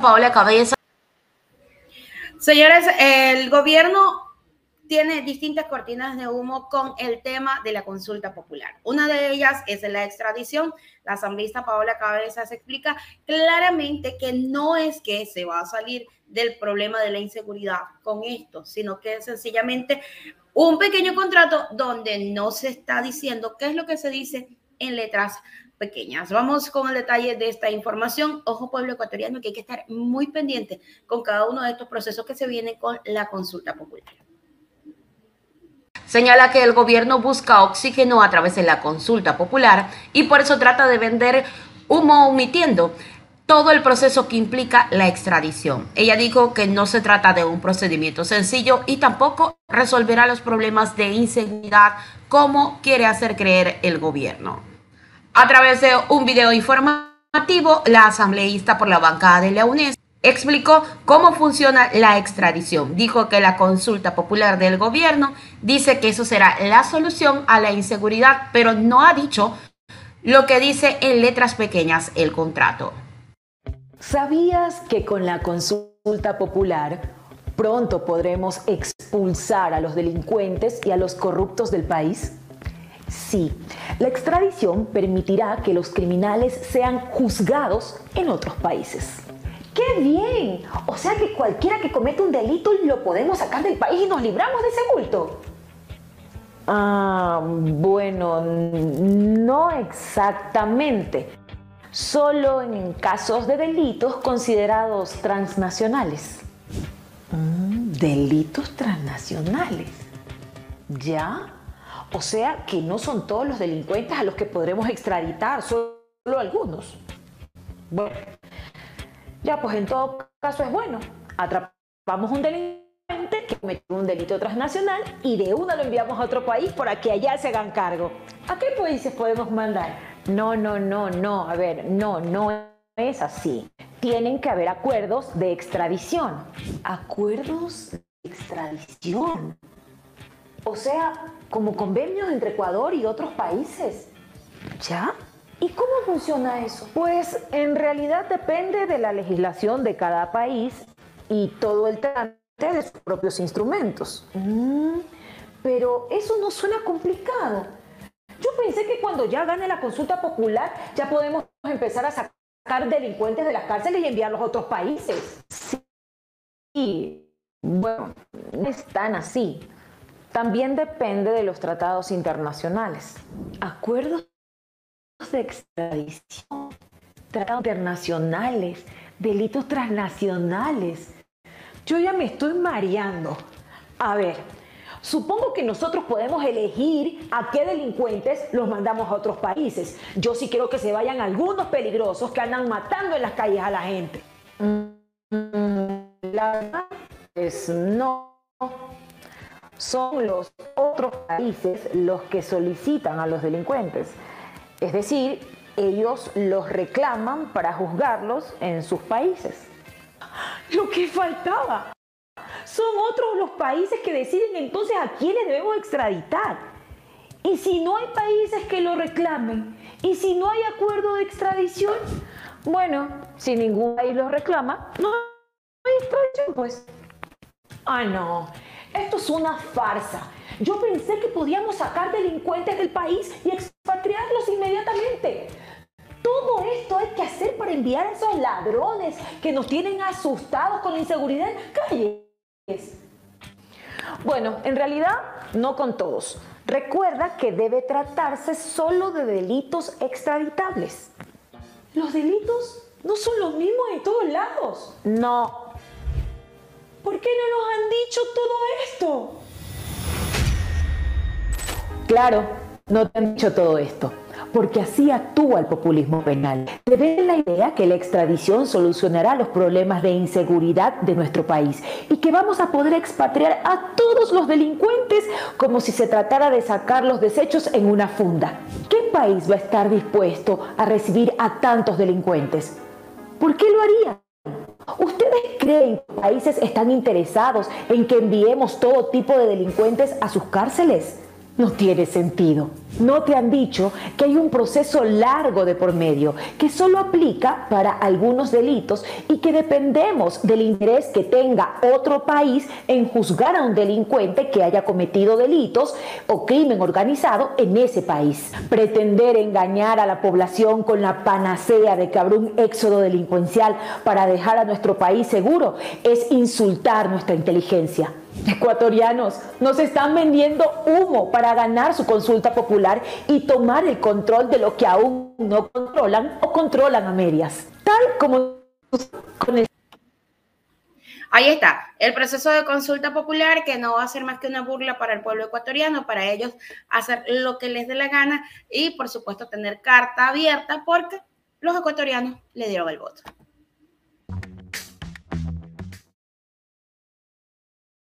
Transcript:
Paola Cabeza. Señores, el gobierno tiene distintas cortinas de humo con el tema de la consulta popular. Una de ellas es la extradición. La asambleísta Paola Cabezas explica claramente que no es que se va a salir del problema de la inseguridad con esto, sino que es sencillamente un pequeño contrato donde no se está diciendo qué es lo que se dice en letras pequeñas. Vamos con el detalle de esta información. Ojo pueblo ecuatoriano que hay que estar muy pendiente con cada uno de estos procesos que se vienen con la consulta popular. Señala que el gobierno busca oxígeno a través de la consulta popular y por eso trata de vender humo omitiendo todo el proceso que implica la extradición. Ella dijo que no se trata de un procedimiento sencillo y tampoco resolverá los problemas de inseguridad como quiere hacer creer el gobierno. A través de un video informativo, la asambleísta por la bancada de la UNES explicó cómo funciona la extradición. Dijo que la consulta popular del gobierno dice que eso será la solución a la inseguridad, pero no ha dicho lo que dice en letras pequeñas el contrato. ¿Sabías que con la consulta popular pronto podremos expulsar a los delincuentes y a los corruptos del país? Sí, la extradición permitirá que los criminales sean juzgados en otros países. ¡Qué bien! O sea que cualquiera que cometa un delito lo podemos sacar del país y nos libramos de ese bulto. Ah, bueno, no exactamente. Solo en casos de delitos considerados transnacionales. Mm, delitos transnacionales. ¿Ya? O sea que no son todos los delincuentes a los que podremos extraditar, solo algunos. Bueno, ya, pues en todo caso es bueno. Atrapamos un delincuente que cometió un delito transnacional y de una lo enviamos a otro país para que allá se hagan cargo. ¿A qué países podemos mandar? No, no, no, no. A ver, no, no es así. Tienen que haber acuerdos de extradición. ¿Acuerdos de extradición? O sea, como convenios entre Ecuador y otros países. ¿Ya? ¿Y cómo funciona eso? Pues en realidad depende de la legislación de cada país y todo el trámite de sus propios instrumentos. Mm, pero eso no suena complicado. Yo pensé que cuando ya gane la consulta popular ya podemos empezar a sacar delincuentes de las cárceles y enviarlos a otros países. Sí, bueno, no es tan así. También depende de los tratados internacionales. Acuerdos de extradición, tratados internacionales, delitos transnacionales. Yo ya me estoy mareando. A ver, supongo que nosotros podemos elegir a qué delincuentes los mandamos a otros países. Yo sí quiero que se vayan algunos peligrosos que andan matando en las calles a la gente. Mm, la verdad es no. Son los otros países los que solicitan a los delincuentes. Es decir, ellos los reclaman para juzgarlos en sus países. Lo que faltaba. Son otros los países que deciden entonces a quiénes debemos extraditar. Y si no hay países que lo reclamen, y si no hay acuerdo de extradición, bueno, si ningún país lo reclama, no hay extradición, pues. Ah, no, esto es una farsa. Yo pensé que podíamos sacar delincuentes del país y expatriarlos inmediatamente. Todo esto hay que hacer para enviar a esos ladrones que nos tienen asustados con la inseguridad en calles. Bueno, en realidad no con todos. Recuerda que debe tratarse solo de delitos extraditables. Los delitos no son los mismos en todos lados. No. ¿Por qué no nos han dicho todo esto? Claro, no te han dicho todo esto, porque así actúa el populismo penal. Te ven la idea que la extradición solucionará los problemas de inseguridad de nuestro país y que vamos a poder expatriar a todos los delincuentes como si se tratara de sacar los desechos en una funda. ¿Qué país va a estar dispuesto a recibir a tantos delincuentes? ¿Por qué lo haría? ¿Ustedes creen que países están interesados en que enviemos todo tipo de delincuentes a sus cárceles? no tiene sentido. No te han dicho que hay un proceso largo de por medio que solo aplica para algunos delitos y que dependemos del interés que tenga otro país en juzgar a un delincuente que haya cometido delitos o crimen organizado en ese país. Pretender engañar a la población con la panacea de que habrá un éxodo delincuencial para dejar a nuestro país seguro es insultar nuestra inteligencia. Ecuatorianos nos están vendiendo humo para ganar su consulta popular y tomar el control de lo que aún no controlan o controlan a medias. Tal como con el Ahí está, el proceso de consulta popular que no va a ser más que una burla para el pueblo ecuatoriano, para ellos hacer lo que les dé la gana y por supuesto tener carta abierta porque los ecuatorianos le dieron el voto.